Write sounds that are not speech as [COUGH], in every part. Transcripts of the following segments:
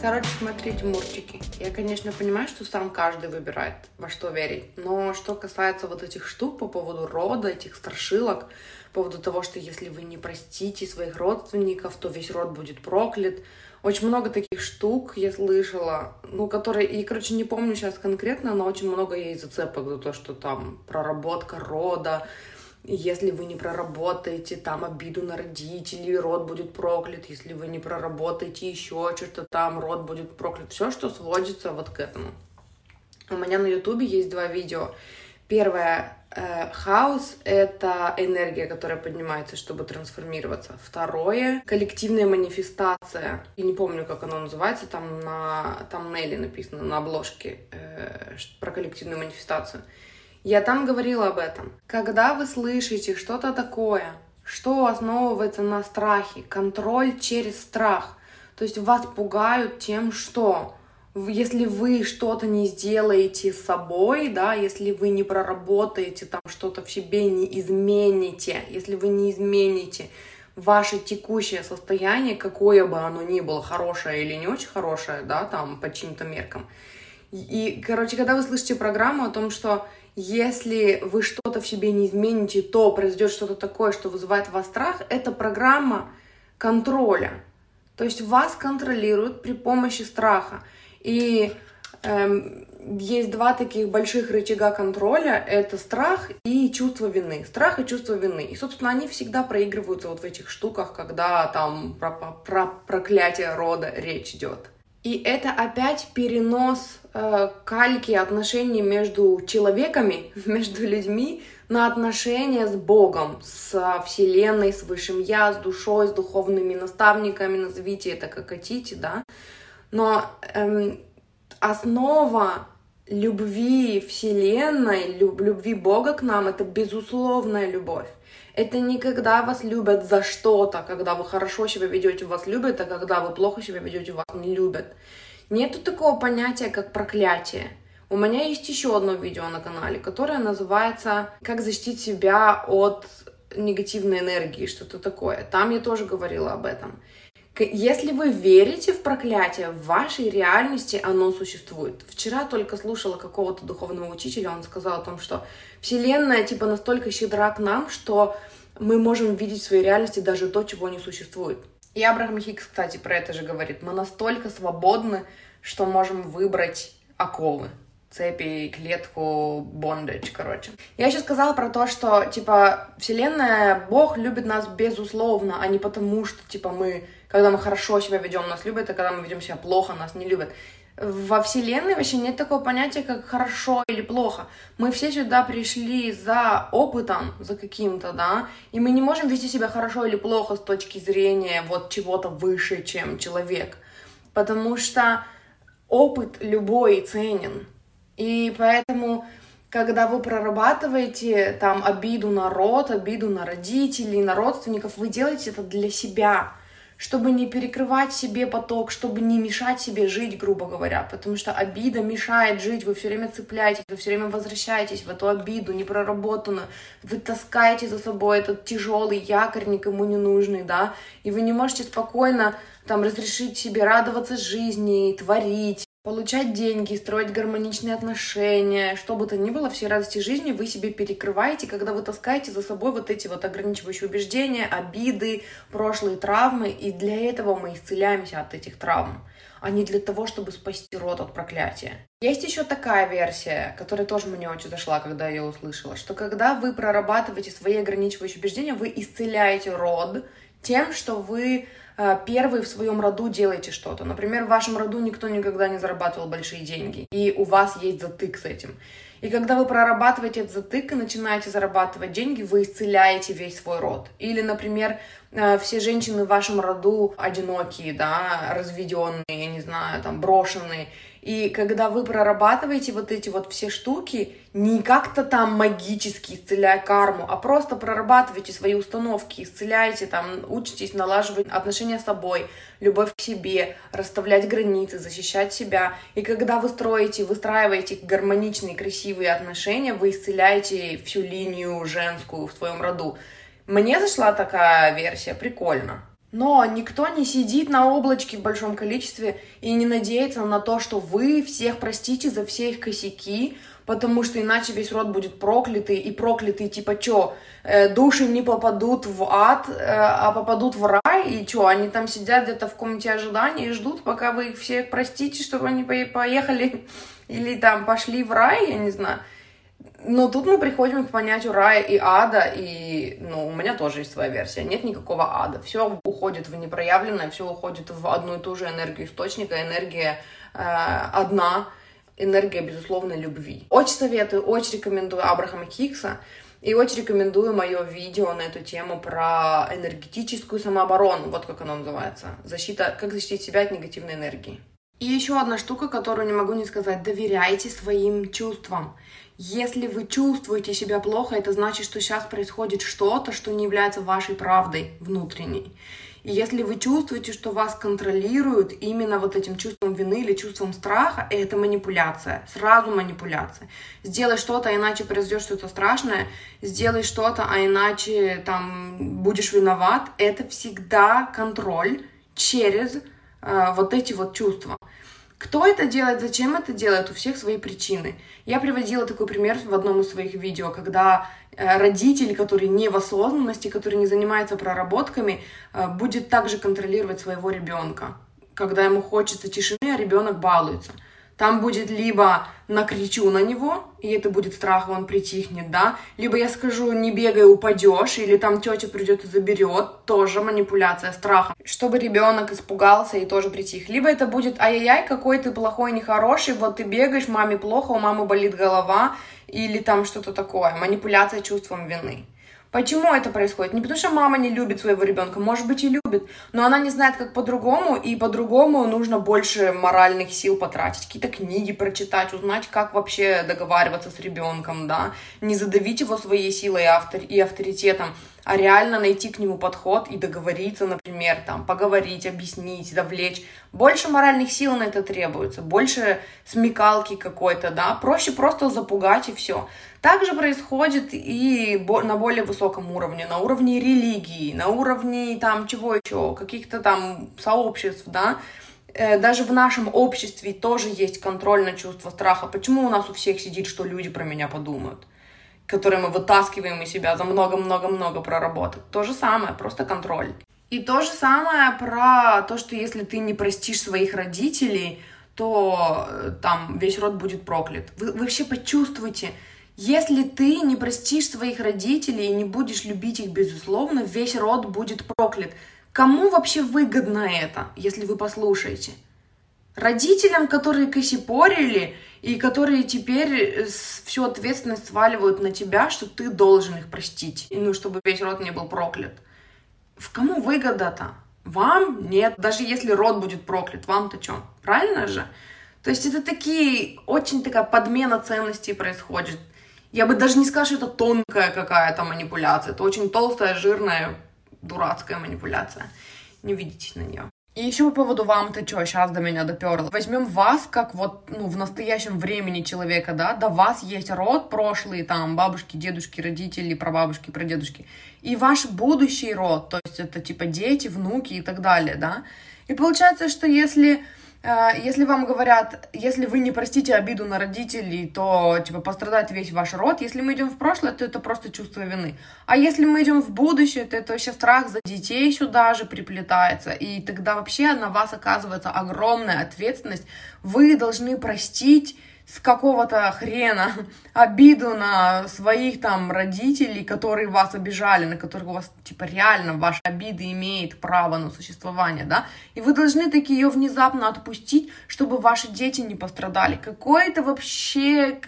Короче, смотрите, мурчики. Я, конечно, понимаю, что сам каждый выбирает, во что верить. Но что касается вот этих штук по поводу рода, этих страшилок, по поводу того, что если вы не простите своих родственников, то весь род будет проклят. Очень много таких штук я слышала, ну, которые, и, короче, не помню сейчас конкретно, но очень много есть зацепок за то, что там проработка рода, если вы не проработаете там обиду на родителей, род будет проклят. Если вы не проработаете еще что-то там, род будет проклят. Все, что сводится вот к этому. У меня на ютубе есть два видео. Первое э, хаос — это энергия, которая поднимается, чтобы трансформироваться. Второе — коллективная манифестация. Я не помню, как оно называется, там на там Нелли написано на обложке э, про коллективную манифестацию. Я там говорила об этом. Когда вы слышите что-то такое, что основывается на страхе, контроль через страх, то есть вас пугают тем, что если вы что-то не сделаете с собой, да, если вы не проработаете там что-то в себе, не измените, если вы не измените ваше текущее состояние, какое бы оно ни было, хорошее или не очень хорошее, да, там, по чьим-то меркам. И, короче, когда вы слышите программу о том, что если вы что-то в себе не измените, то произойдет что-то такое, что вызывает в вас страх, это программа контроля. То есть вас контролируют при помощи страха. И эм, есть два таких больших рычага контроля. Это страх и чувство вины. Страх и чувство вины. И, собственно, они всегда проигрываются вот в этих штуках, когда там про, про проклятие рода речь идет. И это опять перенос э, кальки отношений между человеками, [LAUGHS] между людьми на отношения с Богом, с Вселенной, с Высшим Я, с душой, с духовными наставниками, назовите это как хотите, да. Но эм, основа любви Вселенной, люб, любви Бога к нам — это безусловная любовь. Это не когда вас любят за что-то, когда вы хорошо себя ведете, вас любят, а когда вы плохо себя ведете, вас не любят. Нету такого понятия, как проклятие. У меня есть еще одно видео на канале, которое называется «Как защитить себя от негативной энергии», что-то такое. Там я тоже говорила об этом. Если вы верите в проклятие, в вашей реальности оно существует. Вчера только слушала какого-то духовного учителя, он сказал о том, что Вселенная типа настолько щедра к нам, что мы можем видеть в своей реальности даже то, чего не существует. И Абрахам Хикс, кстати, про это же говорит. Мы настолько свободны, что можем выбрать оковы цепи, клетку, бондage, короче. Я еще сказала про то, что, типа, Вселенная, Бог любит нас безусловно, а не потому, что, типа, мы, когда мы хорошо себя ведем, нас любят, а когда мы ведем себя плохо, нас не любят. Во Вселенной вообще нет такого понятия, как хорошо или плохо. Мы все сюда пришли за опытом, за каким-то, да, и мы не можем вести себя хорошо или плохо с точки зрения вот чего-то выше, чем человек. Потому что опыт любой ценен. И поэтому, когда вы прорабатываете там обиду на род, обиду на родителей, на родственников, вы делаете это для себя, чтобы не перекрывать себе поток, чтобы не мешать себе жить, грубо говоря, потому что обида мешает жить, вы все время цепляетесь, вы все время возвращаетесь в эту обиду непроработанную, вы таскаете за собой этот тяжелый якорь никому не нужный, да, и вы не можете спокойно там разрешить себе радоваться жизни, творить, получать деньги, строить гармоничные отношения, что бы то ни было, все радости жизни вы себе перекрываете, когда вы таскаете за собой вот эти вот ограничивающие убеждения, обиды, прошлые травмы, и для этого мы исцеляемся от этих травм а не для того, чтобы спасти род от проклятия. Есть еще такая версия, которая тоже мне очень зашла, когда я ее услышала, что когда вы прорабатываете свои ограничивающие убеждения, вы исцеляете род тем, что вы Э, первый в своем роду делаете что-то. Например, в вашем роду никто никогда не зарабатывал большие деньги, и у вас есть затык с этим. И когда вы прорабатываете этот затык и начинаете зарабатывать деньги, вы исцеляете весь свой род. Или, например, э, все женщины в вашем роду одинокие, да, разведенные, я не знаю, там, брошенные. И когда вы прорабатываете вот эти вот все штуки, не как-то там магически исцеляя карму, а просто прорабатываете свои установки, исцеляете там, учитесь налаживать отношения с собой, любовь к себе, расставлять границы, защищать себя. И когда вы строите, выстраиваете гармоничные, красивые отношения, вы исцеляете всю линию женскую в своем роду. Мне зашла такая версия, прикольно. Но никто не сидит на облачке в большом количестве и не надеется на то, что вы всех простите за все их косяки, потому что иначе весь род будет проклятый, и проклятый типа чё, э, души не попадут в ад, э, а попадут в рай, и чё, они там сидят где-то в комнате ожидания и ждут, пока вы их всех простите, чтобы они поехали [LAUGHS] или там пошли в рай, я не знаю. Но тут мы приходим к понятию рая и ада, и, ну, у меня тоже есть своя версия. Нет никакого ада. Все уходит в непроявленное, все уходит в одну и ту же энергию источника. Энергия э, одна, энергия, безусловно, любви. Очень советую, очень рекомендую Абрахама Хикса. И очень рекомендую мое видео на эту тему про энергетическую самооборону, вот как оно называется. Защита, как защитить себя от негативной энергии. И еще одна штука, которую не могу не сказать. Доверяйте своим чувствам. Если вы чувствуете себя плохо, это значит, что сейчас происходит что-то, что не является вашей правдой внутренней. И если вы чувствуете, что вас контролируют именно вот этим чувством вины или чувством страха, это манипуляция, сразу манипуляция. Сделай что-то, а иначе произойдет что-то страшное, сделай что-то, а иначе там будешь виноват, это всегда контроль через вот эти вот чувства. Кто это делает, зачем это делает, у всех свои причины. Я приводила такой пример в одном из своих видео, когда э, родитель, который не в осознанности, который не занимается проработками, э, будет также контролировать своего ребенка. Когда ему хочется тишины, а ребенок балуется – там будет либо накричу на него, и это будет страх, он притихнет, да, либо я скажу, не бегай, упадешь, или там тетя придет и заберет, тоже манипуляция страха, чтобы ребенок испугался и тоже притих. Либо это будет, ай-яй-яй, какой ты плохой, нехороший, вот ты бегаешь, маме плохо, у мамы болит голова, или там что-то такое, манипуляция чувством вины. Почему это происходит? Не потому что мама не любит своего ребенка, может быть и любит, но она не знает, как по-другому, и по-другому нужно больше моральных сил потратить, какие-то книги прочитать, узнать, как вообще договариваться с ребенком, да, не задавить его своей силой и авторитетом, а реально найти к нему подход и договориться, например, там, поговорить, объяснить, довлечь. Больше моральных сил на это требуется, больше смекалки какой-то, да, проще просто запугать и все. Также происходит и на более высоком уровне, на уровне религии, на уровне там чего еще, каких-то там сообществ, да, э, даже в нашем обществе тоже есть контроль на чувство страха. Почему у нас у всех сидит, что люди про меня подумают? Которые мы вытаскиваем из себя за много-много-много проработок. То же самое, просто контроль. И то же самое про то, что если ты не простишь своих родителей, то э, там весь род будет проклят. Вы, вы вообще почувствуйте, если ты не простишь своих родителей и не будешь любить их безусловно, весь род будет проклят. Кому вообще выгодно это, если вы послушаете? Родителям, которые косипорили, и которые теперь э, всю ответственность сваливают на тебя, что ты должен их простить, и ну, чтобы весь род не был проклят. В кому выгода-то? Вам нет. Даже если род будет проклят, вам-то что? Правильно же? То есть это такие, очень такая подмена ценностей происходит. Я бы даже не сказала, что это тонкая какая-то манипуляция. Это очень толстая, жирная, дурацкая манипуляция. Не видитесь на нее. И еще по поводу вам-то что, сейчас до меня доперло. Возьмем вас, как вот, ну, в настоящем времени человека, да, до вас есть род прошлый, там, бабушки, дедушки, родители, прабабушки, прадедушки, и ваш будущий род, то есть это типа дети, внуки и так далее, да. И получается, что если если вам говорят, если вы не простите обиду на родителей, то, типа, пострадает весь ваш род. Если мы идем в прошлое, то это просто чувство вины. А если мы идем в будущее, то это вообще страх за детей сюда же приплетается. И тогда вообще на вас оказывается огромная ответственность. Вы должны простить с какого-то хрена обиду на своих там родителей, которые вас обижали, на которых у вас, типа, реально ваша обида имеет право на существование, да, и вы должны таки ее внезапно отпустить, чтобы ваши дети не пострадали. Какое это вообще,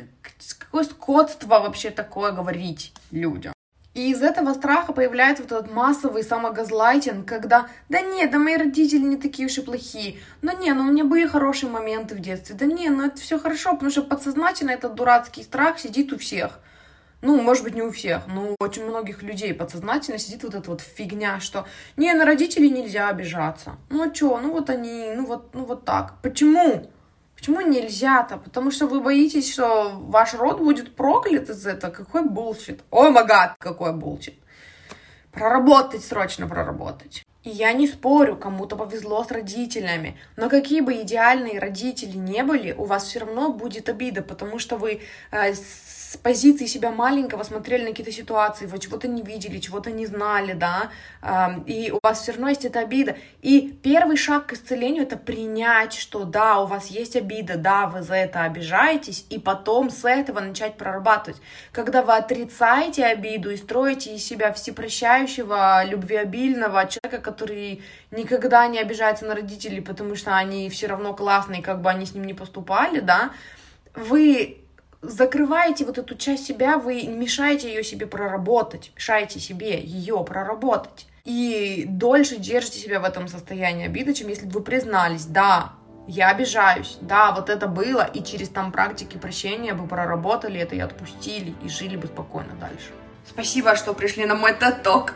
какое скотство вообще такое говорить людям? И из этого страха появляется вот этот массовый самогазлайтинг, когда да нет, да мои родители не такие уж и плохие, но не, ну у меня были хорошие моменты в детстве, да не, ну это все хорошо, потому что подсознательно этот дурацкий страх сидит у всех. Ну, может быть, не у всех, но у очень многих людей подсознательно сидит вот эта вот фигня, что не, на родителей нельзя обижаться. Ну а чё, ну вот они, ну вот, ну вот так. Почему? Почему нельзя-то? Потому что вы боитесь, что ваш род будет проклят из этого. Какой bullshit. Oh my god, какой bullshit. Проработать, срочно проработать. И я не спорю, кому-то повезло с родителями, но какие бы идеальные родители не были, у вас все равно будет обида, потому что вы э, с позиции себя маленького смотрели на какие-то ситуации, вы чего-то не видели, чего-то не знали, да, и у вас все равно есть эта обида. И первый шаг к исцелению — это принять, что да, у вас есть обида, да, вы за это обижаетесь, и потом с этого начать прорабатывать. Когда вы отрицаете обиду и строите из себя всепрощающего, любвеобильного человека, который никогда не обижается на родителей, потому что они все равно классные, как бы они с ним не поступали, да, вы закрываете вот эту часть себя, вы мешаете ее себе проработать, мешаете себе ее проработать. И дольше держите себя в этом состоянии обиды, чем если бы вы признались, да, я обижаюсь, да, вот это было, и через там практики прощения бы проработали это и отпустили, и жили бы спокойно дальше. Спасибо, что пришли на мой тоток.